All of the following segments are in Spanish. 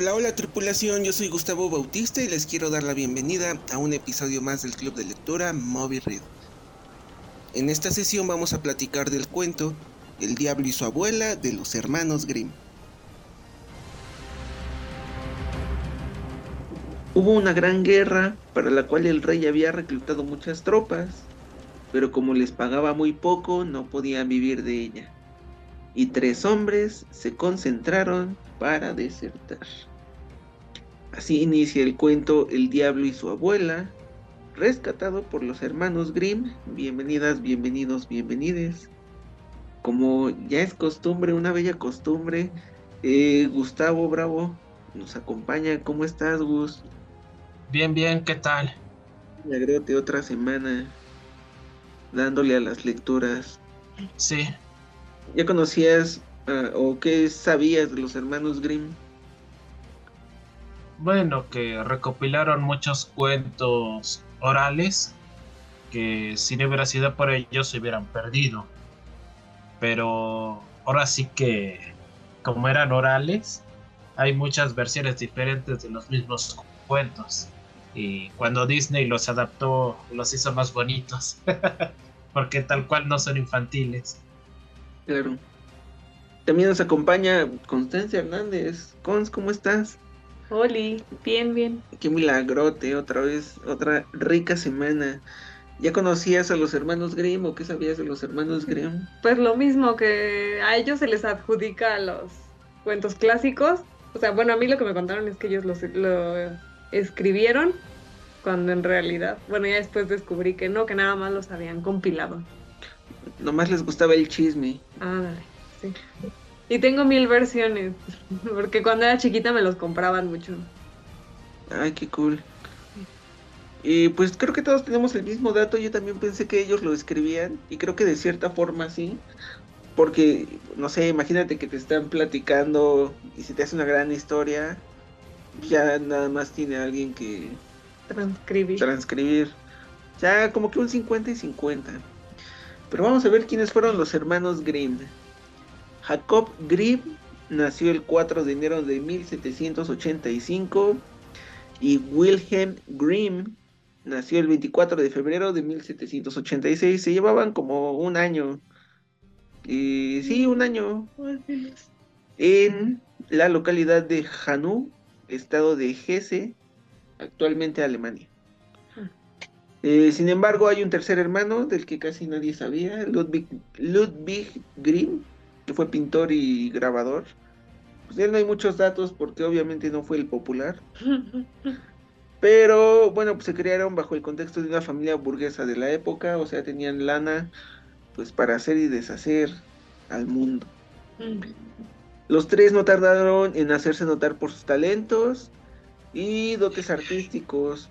Hola, hola tripulación, yo soy Gustavo Bautista y les quiero dar la bienvenida a un episodio más del Club de Lectura Moby Read. En esta sesión vamos a platicar del cuento El diablo y su abuela de los hermanos Grimm. Hubo una gran guerra para la cual el rey había reclutado muchas tropas, pero como les pagaba muy poco no podían vivir de ella. Y tres hombres se concentraron para desertar. Así inicia el cuento El diablo y su abuela, rescatado por los hermanos Grimm. Bienvenidas, bienvenidos, bienvenides. Como ya es costumbre, una bella costumbre, eh, Gustavo Bravo nos acompaña. ¿Cómo estás, Gus? Bien, bien, ¿qué tal? Me agrete otra semana dándole a las lecturas. Sí. ¿Ya conocías uh, o qué sabías de los hermanos Grimm? Bueno, que recopilaron muchos cuentos orales que si no hubiera sido por ellos se hubieran perdido. Pero ahora sí que, como eran orales, hay muchas versiones diferentes de los mismos cuentos. Y cuando Disney los adaptó, los hizo más bonitos. Porque tal cual no son infantiles. Claro. También nos acompaña Constancia Hernández. Cons, ¿cómo estás? Oli, bien, bien. Qué milagrote, otra vez, otra rica semana. ¿Ya conocías a los hermanos Grimm o qué sabías de los hermanos Grimm? Pues lo mismo que a ellos se les adjudica los cuentos clásicos. O sea, bueno, a mí lo que me contaron es que ellos los, lo escribieron cuando en realidad, bueno, ya después descubrí que no, que nada más los habían compilado. Nomás les gustaba el chisme. Ah, dale, sí. Y tengo mil versiones, porque cuando era chiquita me los compraban mucho. Ay, qué cool. Y pues creo que todos tenemos el mismo dato. Yo también pensé que ellos lo escribían. Y creo que de cierta forma sí. Porque, no sé, imagínate que te están platicando y si te hace una gran historia, ya nada más tiene alguien que transcribir. transcribir. Ya como que un 50 y 50. Pero vamos a ver quiénes fueron los hermanos Grimm. Jacob Grimm nació el 4 de enero de 1785 y Wilhelm Grimm nació el 24 de febrero de 1786. Se llevaban como un año. Y sí, un año. En la localidad de Hanau, estado de Hesse, actualmente Alemania. Eh, sin embargo, hay un tercer hermano del que casi nadie sabía, Ludwig, Ludwig Grimm, que fue pintor y grabador. Pues de él no hay muchos datos porque obviamente no fue el popular. Pero bueno, pues se crearon bajo el contexto de una familia burguesa de la época, o sea, tenían lana pues para hacer y deshacer al mundo. Los tres no tardaron en hacerse notar por sus talentos y dotes artísticos.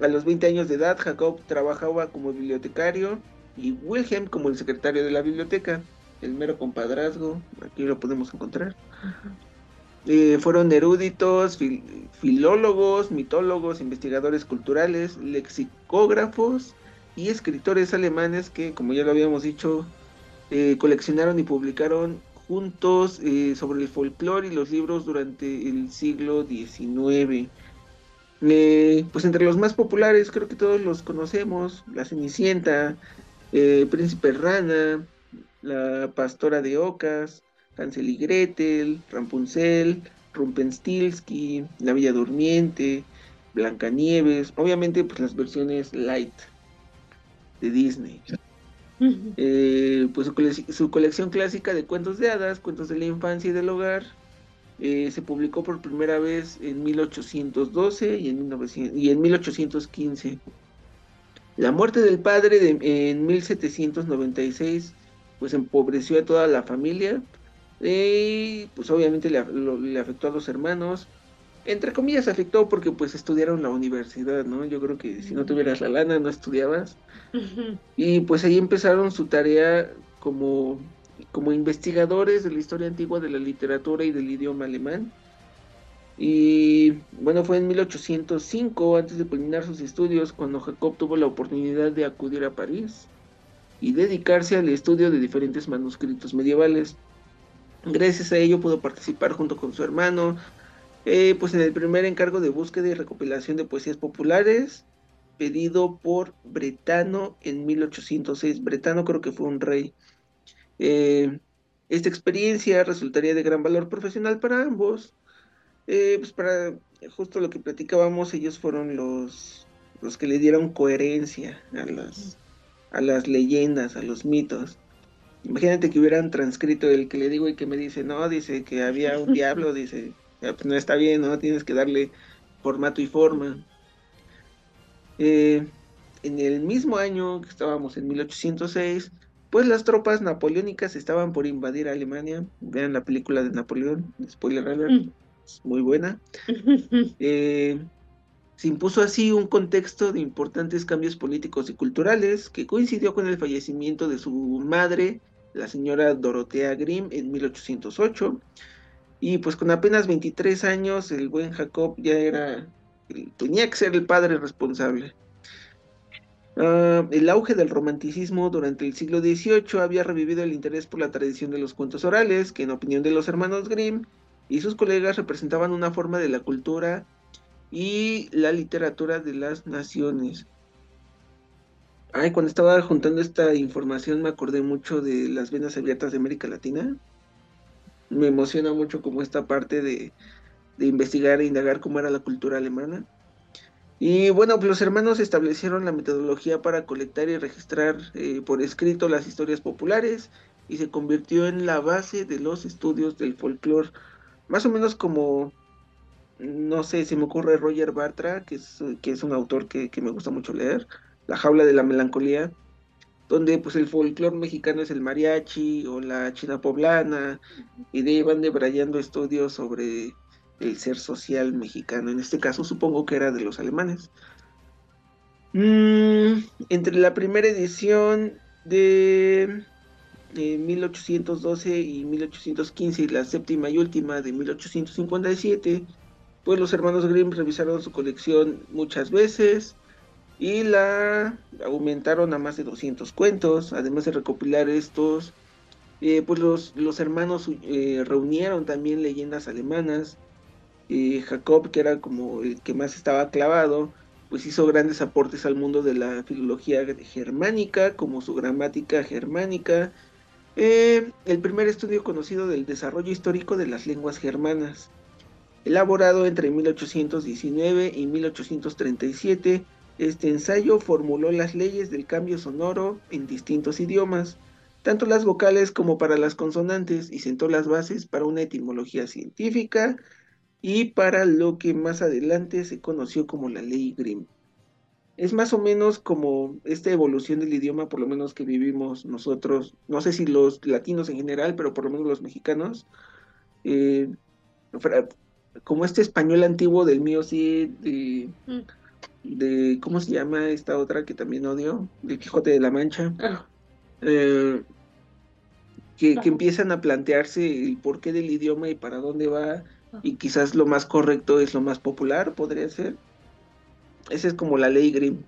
A los 20 años de edad, Jacob trabajaba como bibliotecario y Wilhelm como el secretario de la biblioteca, el mero compadrazgo, aquí lo podemos encontrar. Eh, fueron eruditos, fil filólogos, mitólogos, investigadores culturales, lexicógrafos y escritores alemanes que, como ya lo habíamos dicho, eh, coleccionaron y publicaron juntos eh, sobre el folclore y los libros durante el siglo XIX. Eh, pues entre los más populares creo que todos los conocemos, La Cenicienta, eh, Príncipe Rana, La Pastora de Ocas, Hansel y Gretel, Rapunzel, Rumpenstiltsky, La Villa Durmiente, Blancanieves, obviamente pues las versiones light de Disney. Eh, pues su, cole su, colección clásica de cuentos de hadas, cuentos de la infancia y del hogar, eh, se publicó por primera vez en 1812 y en, 1900, y en 1815. La muerte del padre de, en 1796 pues empobreció a toda la familia y pues obviamente le, lo, le afectó a los hermanos entre comillas afectó porque pues estudiaron la universidad, ¿no? Yo creo que si no tuvieras la lana no estudiabas. Y pues ahí empezaron su tarea como, como investigadores de la historia antigua de la literatura y del idioma alemán. Y bueno, fue en 1805, antes de culminar sus estudios, cuando Jacob tuvo la oportunidad de acudir a París y dedicarse al estudio de diferentes manuscritos medievales. Gracias a ello pudo participar junto con su hermano Eh, pues en el primer encargo de búsqueda y recopilación de poesías populares, pedido por Bretano en 1806. Bretano creo que fue un rey. Eh, esta experiencia resultaría de gran valor profesional para ambos. Eh, pues para justo lo que platicábamos, ellos fueron los, los que le dieron coherencia a las, a las leyendas, a los mitos. Imagínate que hubieran transcrito el que le digo y que me dice, no, dice que había un diablo, dice, pues no está bien, ¿no? Tienes que darle formato y forma. Eh, en el mismo año que estábamos en 1806, pues las tropas napoleónicas estaban por invadir Alemania. Vean la película de Napoleón, spoiler alert, mm. es muy buena. Eh, se impuso así un contexto de importantes cambios políticos y culturales que coincidió con el fallecimiento de su madre, la señora Dorotea Grimm, en 1808 y pues con apenas 23 años, el buen Jacob ya era, tenía que ser el padre responsable. Ah, el auge del romanticismo durante el siglo XVIII había revivido el interés por la tradición de los cuentos orales, que en opinión de los hermanos Grimm y sus colegas representaban una forma de la cultura y la literatura de las naciones. Ay, cuando estaba juntando esta información me acordé mucho de las venas abiertas de América Latina me emociona mucho como esta parte de, investigar e indagar cómo era la cultura alemana. Y bueno, pues los hermanos establecieron la metodología para colectar y registrar eh, por escrito las historias populares y se convirtió en la base de los estudios del folclore. Más o menos como, no sé, se me ocurre Roger Bartra, que es, que es un autor que, que me gusta mucho leer, La jaula de la melancolía, donde pues el folclore mexicano es el mariachi o la china poblana, y de ahí van debrayando estudios sobre el ser social mexicano. En este caso supongo que era de los alemanes. Mm, entre la primera edición de 1812 y 1815 y la séptima y última de 1857, pues los hermanos Grimm revisaron su colección muchas veces y la aumentaron a más de 200 cuentos, además de recopilar estos, eh, pues los, los hermanos eh, reunieron también leyendas alemanas, eh, Jacob, que era como el que más estaba clavado, pues hizo grandes aportes al mundo de la filología germánica, como su gramática germánica, el primer estudio conocido del desarrollo histórico de las lenguas germanas, elaborado entre 1819 y 1837, este ensayo formuló las leyes del cambio sonoro en distintos idiomas, tanto las vocales como para las consonantes, y sentó las bases para una etimología científica y para lo que más adelante se conoció como la ley Grimm. Es más o menos como esta evolución del idioma, por lo menos que vivimos nosotros, no sé si los latinos en general, pero por lo menos los mexicanos, eh, como este español antiguo del mío sí, de, mm de, ¿cómo se llama esta otra que también odio? El Quijote de la Mancha. Ah. Eh, que, empiezan a plantearse el porqué del idioma y para dónde va, ah. y quizás lo más correcto es lo más popular, podría ser. Esa es como la ley Grimm.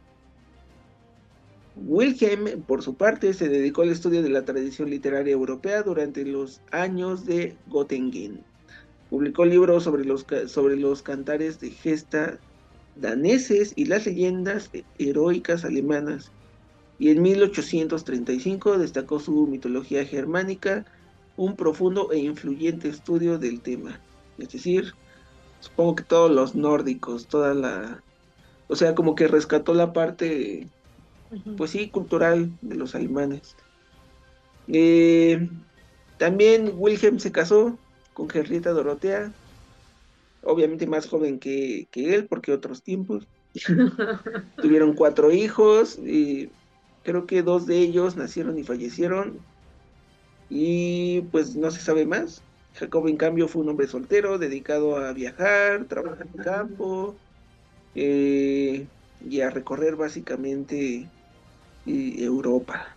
Wilhelm, por su parte, se dedicó al estudio de la tradición literaria europea durante los años de Göttingen. Publicó libros sobre los, sobre los cantares de gesta daneses y las leyendas heroicas alemanas, y en 1835 destacó su mitología germánica, un profundo e influyente estudio del tema. Es decir, supongo que todos los nórdicos, toda la... O sea, como que rescató la parte, pues sí, cultural de los alemanes. Eh, también Wilhelm se casó con Henrietta Dorotea, obviamente más joven que, él, porque otros tiempos. Tuvieron cuatro hijos y creo que dos de ellos nacieron y fallecieron y pues no se sabe más. Jacob en cambio fue un hombre soltero, dedicado a viajar, trabajar en campo eh, y a recorrer básicamente eh, Europa.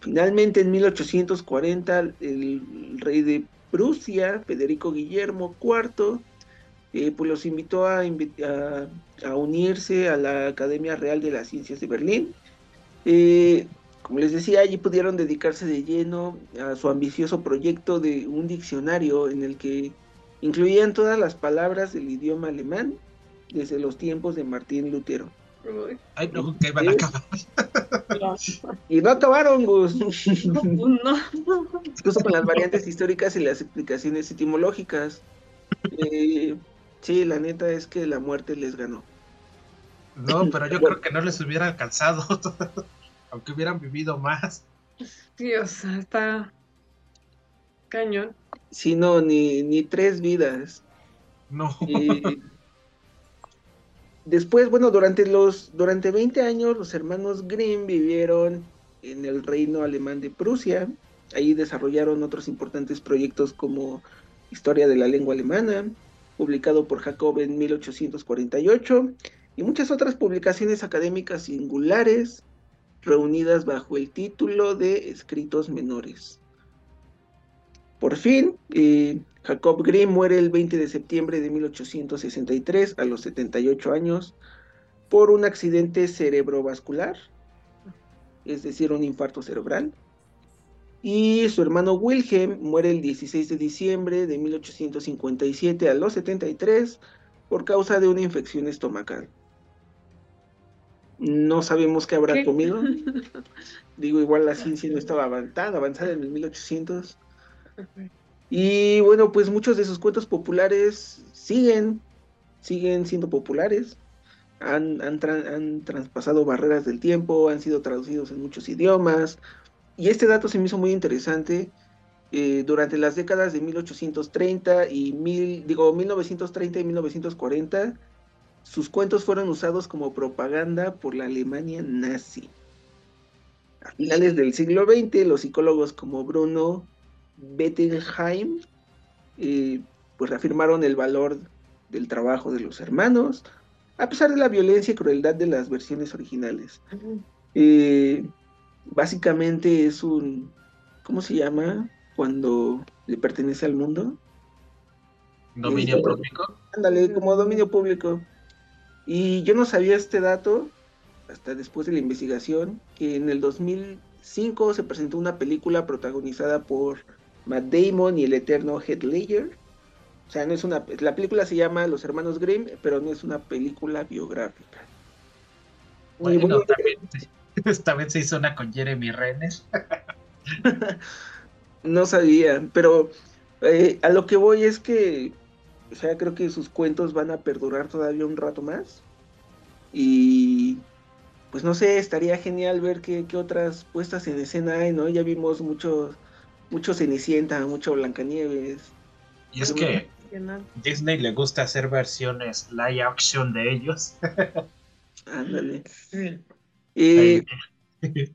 Finalmente en 1840 el rey de Prusia, Federico Guillermo IV, eh, pues los invitó a, unirse a la Academia Real de las Ciencias de Berlín. Eh, como les decía, allí pudieron dedicarse de lleno a su ambicioso proyecto de un diccionario en el que Incluían todas las palabras del idioma alemán desde los tiempos de Martín Lutero. Ay, no, que van a acabar. Y no acabaron, Gus. No. Incluso con las variantes históricas y las explicaciones etimológicas. Eh, sí, la neta es que la muerte les ganó. No, pero yo creo que no les hubiera alcanzado, aunque hubieran vivido más. Dios, está cañón. Sí, no, ni, ni tres vidas. No. Después, bueno, durante los durante 20 años los hermanos Grimm vivieron en el reino alemán de Prusia. Ahí desarrollaron otros importantes proyectos como Historia de la lengua alemana, publicado por Jacob en 1848, y muchas otras publicaciones académicas singulares reunidas bajo el título de Escritos Menores. Por fin, eh, Jacob Grimm muere el 20 de septiembre de 1863 a los 78 años por un accidente cerebrovascular, es decir, un infarto cerebral. Y su hermano Wilhelm muere el 16 de diciembre de 1857 a los 73 por causa de una infección estomacal. No sabemos qué habrá comido. Digo, igual la ciencia no estaba tan avanzada en el 1800. Y bueno, pues muchos de sus cuentos populares siguen, siguen siendo populares. Han, han, traspasado barreras del tiempo, han sido traducidos en muchos idiomas. Y este dato se me hizo muy interesante. Eh, durante las décadas de 1830 y mil, digo, 1930 y 1940, sus cuentos fueron usados como propaganda por la Alemania nazi. A finales del siglo XX, los psicólogos como Bruno Bettelheim eh, pues reafirmaron el valor del trabajo de los hermanos, a pesar de la violencia y crueldad de las versiones originales. Eh, básicamente es un, ¿cómo se llama? Cuando le pertenece al mundo. Dominio este, público. Ándale, como dominio público. Y yo no sabía este dato hasta después de la investigación, que en el 2005 se presentó una película protagonizada por Matt Damon y el eterno Heath Ledger. O sea, no es una, la película se llama Los Hermanos Grimm, pero no es una película biográfica. Bueno, también, esta vez se hizo una con Jeremy Renner. no sabía, pero eh, a lo que voy es que o sea, creo que sus cuentos van a perdurar todavía un rato más. Y pues no sé, estaría genial ver qué, otras puestas en escena hay, ¿no? Ya vimos mucho, mucho Cenicienta, mucho Blancanieves. Y es que Disney le gusta hacer versiones live action de ellos. Ándale. Eh,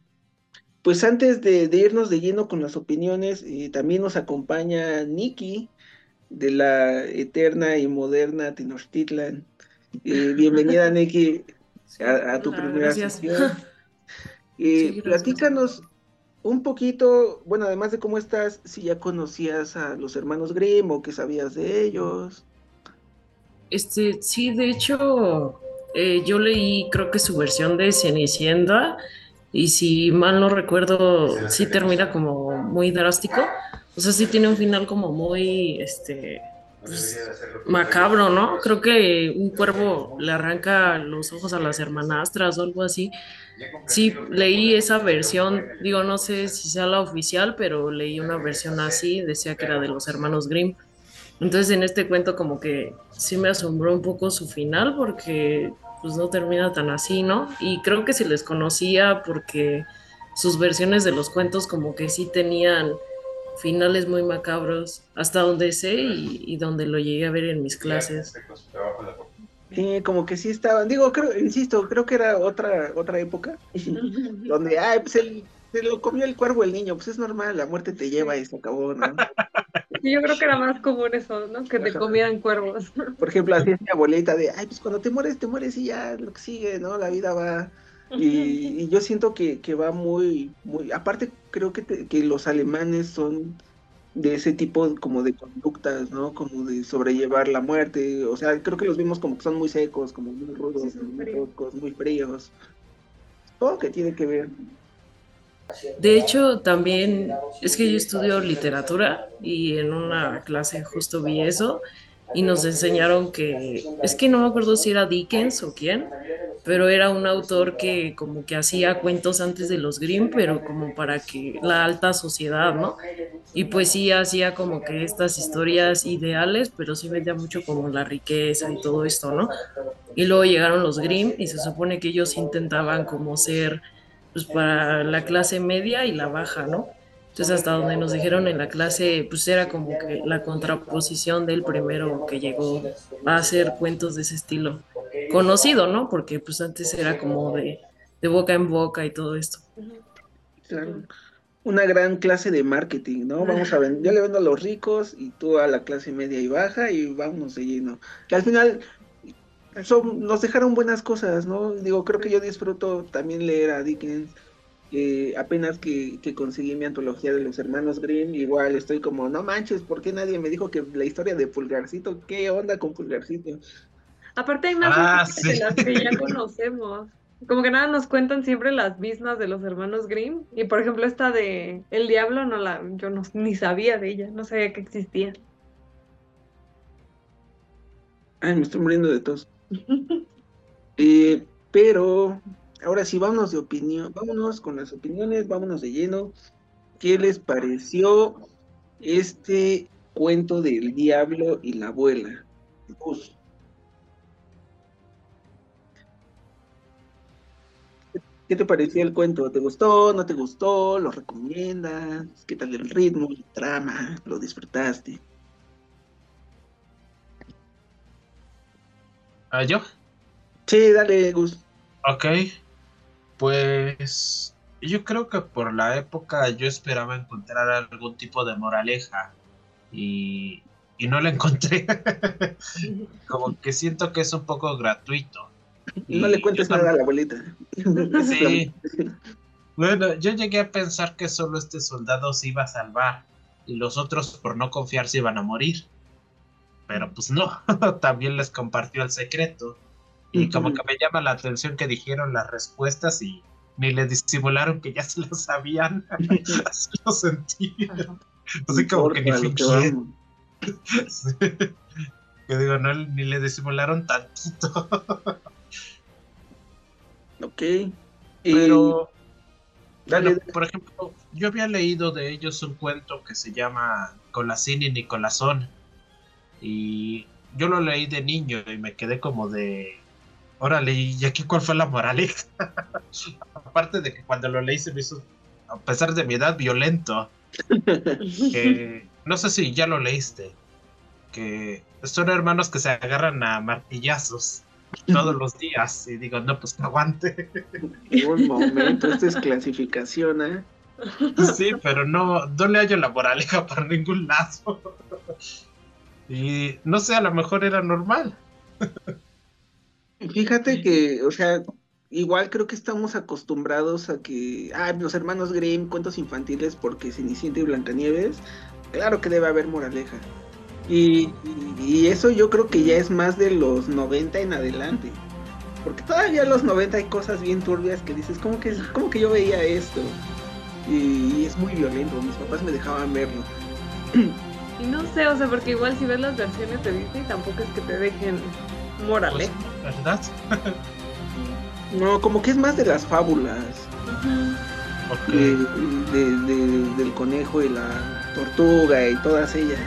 pues antes de, irnos de lleno con las opiniones, eh, también nos acompaña Nikki, de la eterna y moderna Tenochtitlan. Eh, bienvenida, Neki, a, tu primera sesión. Eh, platícanos un poquito, bueno, además de cómo estás, si ya conocías a los hermanos Grimm o qué sabías de ellos. Este, sí, de hecho, eh, yo leí creo que su versión de Cenicienta y si mal no recuerdo, sí termina como muy drástico. O sea, sí tiene un final como muy, este, macabro, ¿no? Creo que un cuervo le arranca los ojos a las hermanastras o algo así. Sí, leí esa versión, digo, no sé si sea la oficial, pero leí una versión así, decía que era de los hermanos Grimm. Entonces en este cuento como que sí me asombró un poco su final porque pues no termina tan así, ¿no? Y creo que se les conocía porque sus versiones de los cuentos como que sí tenían finales muy macabros, hasta donde sé y, donde lo llegué a ver en mis clases. Sí, como que sí estaban, digo, creo, insisto, creo que era otra, otra época, donde, ay, pues se lo comió el cuervo el niño, pues es normal, la muerte te lleva y se acabó, ¿no? yo creo que era más común eso, ¿no? Que te comieran cuervos. Por ejemplo, así es mi abuelita de, ay, pues cuando te mueres, te mueres y ya, lo que sigue, ¿no? La vida va. Y, yo siento que, va muy, muy, aparte creo que, que los alemanes son de ese tipo como de conductas, ¿no? Como de sobrellevar la muerte, o sea, creo que los vimos como que son muy secos, como muy rudos, muy, muy fríos. Todo que tiene que ver. De hecho, también es que yo estudio literatura y en una clase justo vi eso y nos enseñaron que, es que no me acuerdo si era Dickens o quién, pero era un autor que como que hacía cuentos antes de los Grimm, pero como para que la alta sociedad, ¿no? Y pues sí hacía como que estas historias ideales, pero sí vendía mucho como la riqueza y todo esto, ¿no? Y luego llegaron los Grimm y se supone que ellos intentaban como ser pues para la clase media y la baja, ¿no? Entonces hasta donde nos dijeron en la clase, pues era como que la contraposición del primero que llegó a hacer cuentos de ese estilo. Conocido, ¿no? Porque pues antes era como de, boca en boca y todo esto. Claro. Una gran clase de marketing, ¿no? Vamos a ver, yo le vendo a los ricos y tú a la clase media y baja y vámonos de lleno. Que al final son, nos dejaron buenas cosas, ¿no? Digo, creo que yo disfruto también leer a Dickens. Eh, apenas que, que, conseguí mi antología de los hermanos Grimm, igual estoy como, no manches, ¿por qué nadie me dijo que la historia de Pulgarcito? ¿Qué onda con Pulgarcito? Aparte hay más ah, de las que ya conocemos. Como que nada nos cuentan siempre las mismas de los hermanos Grimm. Y por ejemplo esta de El Diablo, no la, yo no, ni sabía de ella, no sabía que existía. Ay, me estoy muriendo de tos. Eh, pero ahora sí, vámonos de opinión, vámonos con las opiniones, vámonos de lleno. ¿Qué les pareció este cuento del diablo y la abuela? ¿Qué te pareció el cuento? ¿Te gustó? ¿No te gustó? ¿Lo recomiendas? ¿Qué tal el ritmo, la trama? ¿Lo disfrutaste? ¿Ah, yo? Sí, dale, Gus. Ok. Pues yo creo que por la época yo esperaba encontrar algún tipo de moraleja y, y no la encontré. Como que siento que es un poco gratuito. no le cuentes nada a la abuelita. Sí. bueno, yo llegué a pensar que solo este soldado se iba a salvar y los otros por no confiar se iban a morir pero pues no, también les compartió el secreto. Y como que me llama la atención que dijeron las respuestas y ni le disimularon que ya se lo sabían. Así lo sentí. Así como que ni fingieron. Que digo, no, ni le disimularon tantito. ok. Pero, Dale. por ejemplo, yo había leído de ellos un cuento que se llama Colacín y Nicolazón y yo lo leí de niño y me quedé como de, órale, ¿y aquí cuál fue la moraleja? Aparte de que cuando lo leí se me hizo, a pesar de mi edad, violento. que, no sé si ya lo leíste, que son hermanos que se agarran a martillazos todos los días y digo, no, pues que aguante. Un momento, esta es clasificación, ¿eh? Sí, pero no, no le hallo la moraleja para ningún lado. Y no sé, a lo mejor era normal. Fíjate que, o sea, igual creo que estamos acostumbrados a que, ah, los hermanos Grimm, cuentos infantiles porque Cenicienta y Blancanieves, claro que debe haber moraleja. Y, y, eso yo creo que ya es más de los 90 en adelante. Porque todavía en los 90 hay cosas bien turbias que dices, ¿cómo que, cómo que yo veía esto? Y, y es muy violento, mis papás me dejaban verlo. Y no sé, o sea, porque igual si ves las versiones de Disney tampoco es que te dejen morales. ¿Verdad? no, como que es más de las fábulas. del conejo y la tortuga y todas ellas.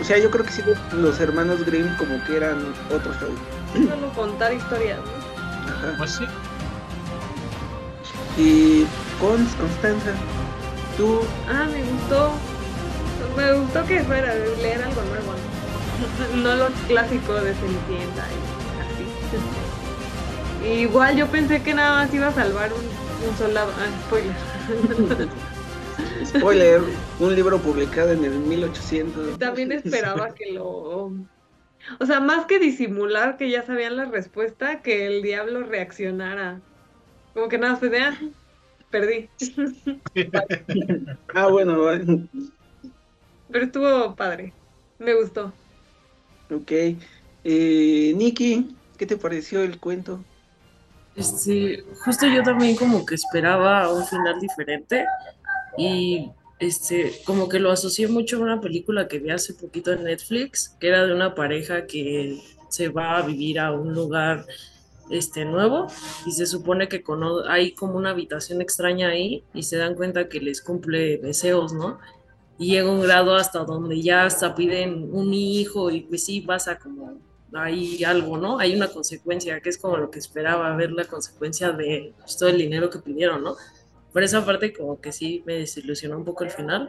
O sea, yo creo que sí los hermanos Grimm como que eran otros Solo contar historias, ¿no? Ajá. Pues sí. Y con Constanza, tú. Ah, me gustó me gustó que fuera leer algo nuevo, no, lo clásico de Cenicienta Igual yo pensé que nada más iba a salvar un, un soldado. Ah, spoiler. Spoiler, un libro publicado en el 1800. También esperaba que lo... O sea, más que disimular que ya sabían la respuesta, que el diablo reaccionara. Como que nada, fue de, ah, perdí. ah, bueno, pero estuvo padre. Me gustó. Ok. Eh, Nikki, ¿qué te pareció el cuento? Este, justo yo también como que esperaba un final diferente y este, como que lo asocié mucho a una película que vi hace poquito en Netflix, que era de una pareja que se va a vivir a un lugar este nuevo y se supone que hay como una habitación extraña ahí y se dan cuenta que les cumple deseos, ¿no? Y llega un grado hasta donde ya hasta piden un hijo y pues sí pasa como hay algo, ¿no? Hay una consecuencia que es como lo que esperaba ver la consecuencia de pues, todo el dinero que pidieron, ¿no? Por esa parte como que sí me desilusionó un poco el final,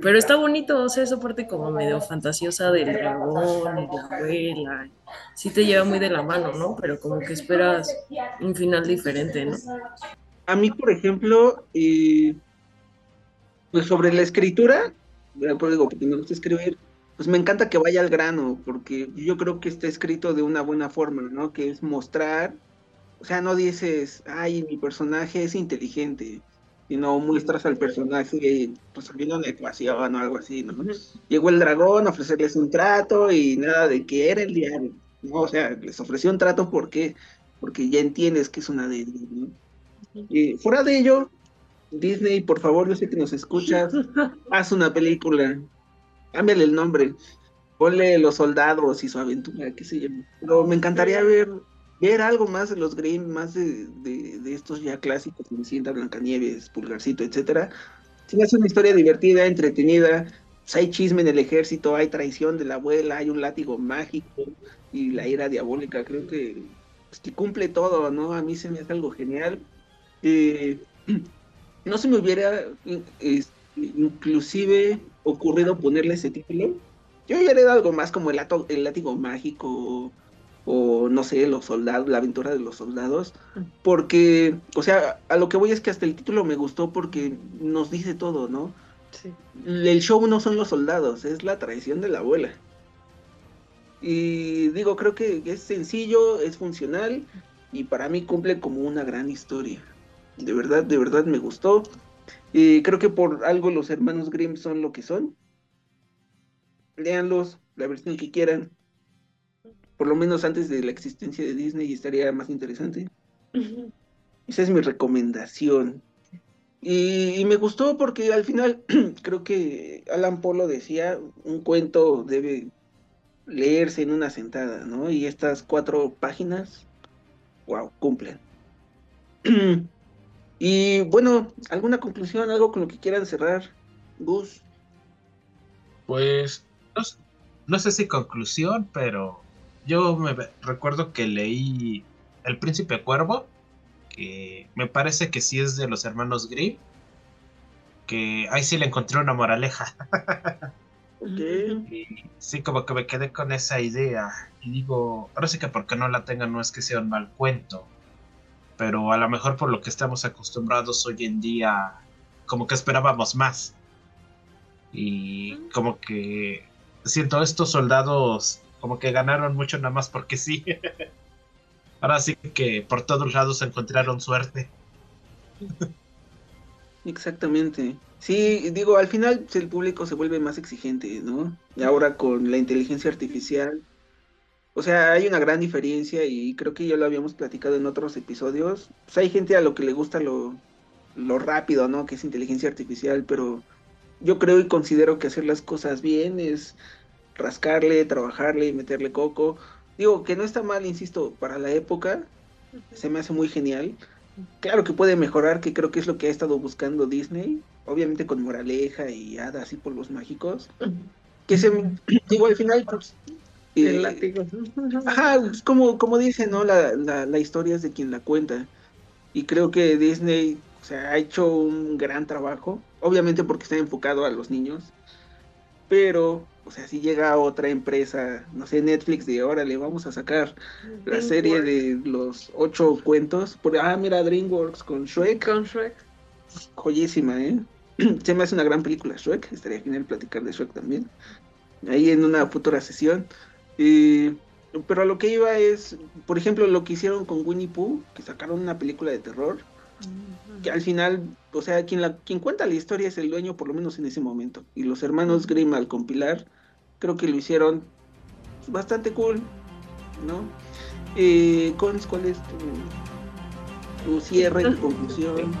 pero está bonito, o sea, esa parte como medio fantasiosa del dragón y la abuela, sí te lleva muy de la mano, ¿no? Pero como que esperas un final diferente, ¿no? A mí, por ejemplo, eh, pues sobre la escritura, por digo, porque me gusta escribir, pues me encanta que vaya al grano, porque yo creo que está escrito de una buena forma, ¿no? Que es mostrar o sea, no dices, ay, mi personaje es inteligente, sino muestras al personaje resolviendo una ecuación o algo así, ¿no? Llegó el dragón a ofrecerles un trato y nada de que era el diario, ¿no? O sea, les ofreció un trato porque, porque ya entiendes que es una de ¿no? Y fuera de ello, Disney, por favor, yo sé que nos escuchas, haz una película, cámbiale el nombre, ponle los soldados y su aventura, qué sé yo. Pero me encantaría ver ver algo más de los Grimm, más de, de, estos ya clásicos, Cenicienta, Blancanieves, Pulgarcito, etcétera. Si me hace una historia divertida, entretenida, pues hay chisme en el ejército, hay traición de la abuela, hay un látigo mágico y la ira diabólica, creo que, pues, que cumple todo, ¿no? A mí se me hace algo genial. Eh, no se me hubiera inclusive ocurrido ponerle ese título. Yo hubiera dado algo más como el, el látigo mágico o no sé, los soldados, la aventura de los soldados, porque, o sea, a lo que voy es que hasta el título me gustó porque nos dice todo, ¿no? Sí. El show no son los soldados, es la traición de la abuela. Y digo, creo que es sencillo, es funcional y para mí cumple como una gran historia. De verdad, de verdad me gustó. Y creo que por algo los hermanos Grimm son lo que son. Leanlos, la versión que quieran por lo menos antes de la existencia de Disney estaría más interesante. Esa es mi recomendación. Y, me gustó porque al final creo que Alan Polo decía, un cuento debe leerse en una sentada, ¿no? Y estas cuatro páginas, wow, cumplen. y bueno, ¿alguna conclusión, algo con lo que quieran cerrar, Gus? Pues no sé si conclusión, pero yo me recuerdo que leí El Príncipe Cuervo, que me parece que sí es de los hermanos Grimm, que ahí sí le encontré una moraleja. sí, como que me quedé con esa idea. Y digo, ahora sí que porque no la tengan no es que sea un mal cuento, pero a lo mejor por lo que estamos acostumbrados hoy en día, como que esperábamos más. Y como que siento estos soldados como que ganaron mucho nada más porque sí. Ahora sí que por todos lados encontraron suerte. Exactamente. Sí, digo, al final el público se vuelve más exigente, ¿no? Y ahora con la inteligencia artificial. O sea, hay una gran diferencia y creo que ya lo habíamos platicado en otros episodios. Pues hay gente a lo que le gusta lo, lo rápido, ¿no? Que es inteligencia artificial, pero yo creo y considero que hacer las cosas bien es rascarle, trabajarle, meterle coco. Digo que no está mal, insisto, para la época se me hace muy genial. Claro que puede mejorar, que creo que es lo que ha estado buscando Disney, obviamente con moraleja y hadas y polvos mágicos. Que se, digo, al final, pues, eh, ajá, pues, como, como dice, ¿no? La, la, la, historia es de quien la cuenta. Y creo que Disney o sea, ha hecho un gran trabajo, obviamente porque está enfocado a los niños, pero o sea, si llega otra empresa, no sé, Netflix, de órale, vamos a sacar la serie de los ocho cuentos. Por, ah, mira, DreamWorks con Shrek. Con Shrek. Joyísima, ¿eh? Se me hace una gran película Shrek. Estaría genial platicar de Shrek también. Ahí en una futura sesión. Pero a lo que iba es, por ejemplo, lo que hicieron con Winnie Pooh, que sacaron una película de terror que al final, o sea, quien, la, quien cuenta la historia es el dueño, por lo menos en ese momento. Y los hermanos Grimm al compilar, creo que lo hicieron bastante cool, ¿no? Eh, ¿Cuál es tu...? tu cierre, tu conclusión.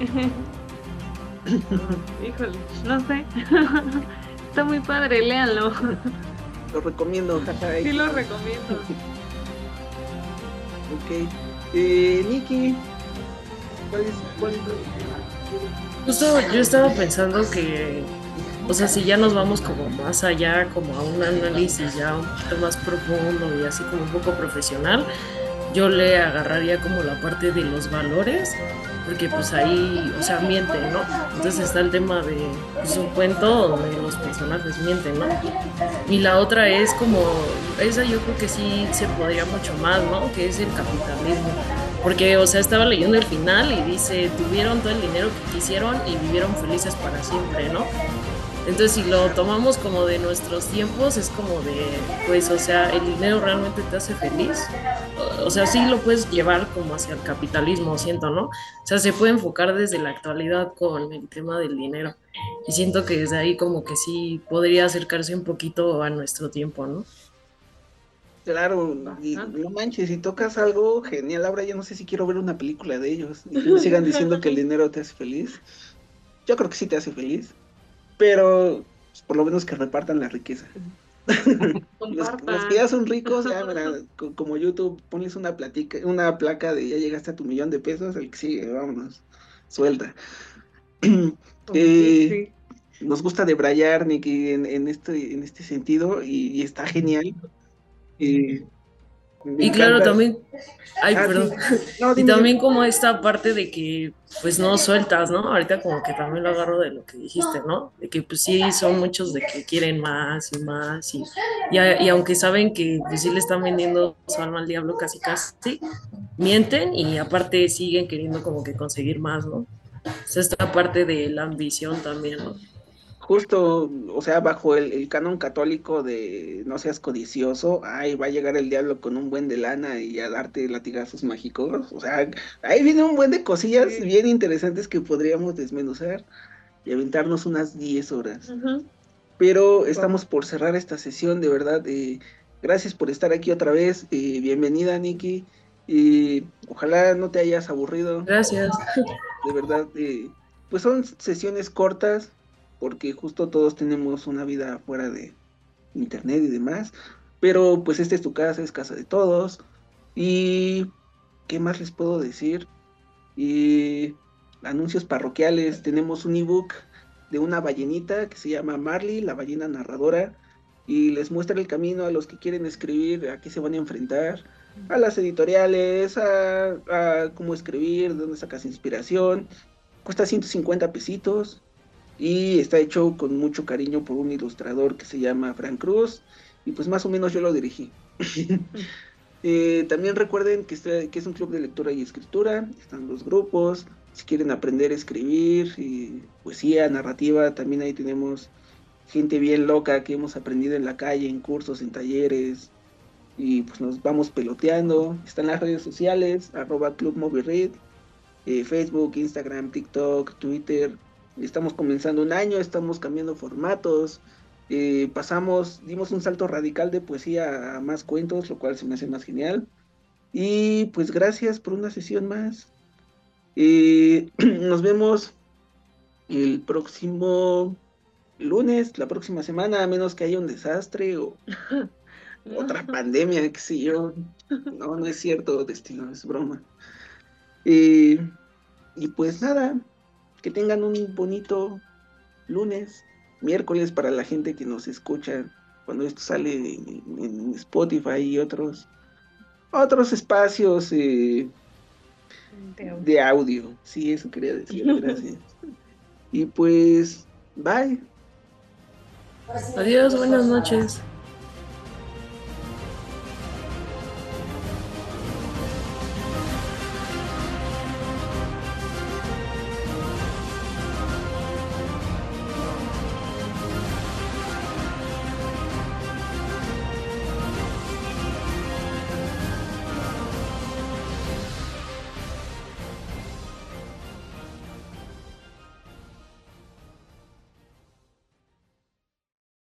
Híjole, no sé. Está muy padre, léanlo. Lo recomiendo, Sí, lo recomiendo. ok. Eh, Nikki, ¿cuál es, cuál es Justo yo estaba pensando que, o sea, si ya nos vamos como más allá, como a un análisis ya un poquito más profundo y así como un poco profesional, yo le agarraría como la parte de los valores, porque pues ahí, o sea, mienten, ¿no? Entonces está el tema de pues, un cuento donde los personajes mienten, ¿no? Y la otra es como, esa yo creo que sí se podría mucho más, ¿no? Que es el capitalismo. Porque, o sea, estaba leyendo el final y dice, tuvieron todo el dinero que quisieron y vivieron felices para siempre, ¿no? Entonces, si lo tomamos como de nuestros tiempos, es como de, pues, o sea, el dinero realmente te hace feliz. O sea, sí lo puedes llevar como hacia el capitalismo, siento, ¿no? O sea, se puede enfocar desde la actualidad con el tema del dinero. Y siento que desde ahí como que sí podría acercarse un poquito a nuestro tiempo, ¿no? Claro, y no manches, si tocas algo genial, ahora ya no sé si quiero ver una película de ellos y que me sigan diciendo que el dinero te hace feliz. Yo creo que sí te hace feliz, pero pues, por lo menos que repartan la riqueza. los, que ya son ricos, ya, como YouTube, pones una platica, una placa de ya llegaste a tu millón de pesos, el que sigue, vámonos, suelta. eh, Nos gusta debrayar, Nicky, en, en, este, en este sentido, y está genial y, claro, también, ay, ah, perdón. y también como esta parte de que pues no sueltas, ¿no? Ahorita como que también lo agarro de lo que dijiste, ¿no? De que pues sí son muchos de que quieren más y más y, y, aunque saben que pues sí le están vendiendo su alma al diablo casi casi, mienten y aparte siguen queriendo como que conseguir más, ¿no? Es esta parte de la ambición también, ¿no? Justo, o sea, bajo el, canon católico de no seas codicioso, ay, va a llegar el diablo con un buen de lana y a darte latigazos mágicos. O sea, ahí viene un buen de cosillas bien interesantes que podríamos desmenuzar y aventarnos unas 10 horas. Pero estamos por cerrar esta sesión, de verdad. Eh, gracias por estar aquí otra vez. Eh, bienvenida, Nikki. Y ojalá no te hayas aburrido. Gracias. De verdad, eh, pues son sesiones cortas, porque justo todos tenemos una vida fuera de internet y demás, pero pues esta es tu casa, es casa de todos, y ¿qué más les puedo decir? Y anuncios parroquiales, tenemos un ebook de una ballenita que se llama Marley, la ballena narradora, y les muestra el camino a los que quieren escribir, a qué se van a enfrentar, a las editoriales, a, cómo escribir, de dónde sacas inspiración. Cuesta 150 pesitos, y está hecho con mucho cariño por un ilustrador que se llama Frank Cruz y pues más o menos yo lo dirigí. Eh, también recuerden que, este, que es un club de lectura y escritura, están los grupos, si quieren aprender a escribir, poesía, narrativa, también ahí tenemos gente bien loca que hemos aprendido en la calle, en cursos, en talleres, y pues nos vamos peloteando. Están las redes sociales, arroba Club Movie eh, Facebook, Instagram, TikTok, Twitter, estamos comenzando un año, estamos cambiando formatos, eh, pasamos, dimos un salto radical de poesía a más cuentos, lo cual se me hace más genial. Y pues gracias por una sesión más. Eh, nos vemos el próximo lunes, la próxima semana, a menos que haya un desastre o otra pandemia, qué sé yo. No, no es cierto, destino, es broma. Eh, y pues nada, que tengan un bonito lunes, miércoles para la gente que nos escucha cuando esto sale en, Spotify y otros otros espacios eh, de, audio. Sí, eso quería decir. Gracias. y pues, bye. Adiós, buenas noches.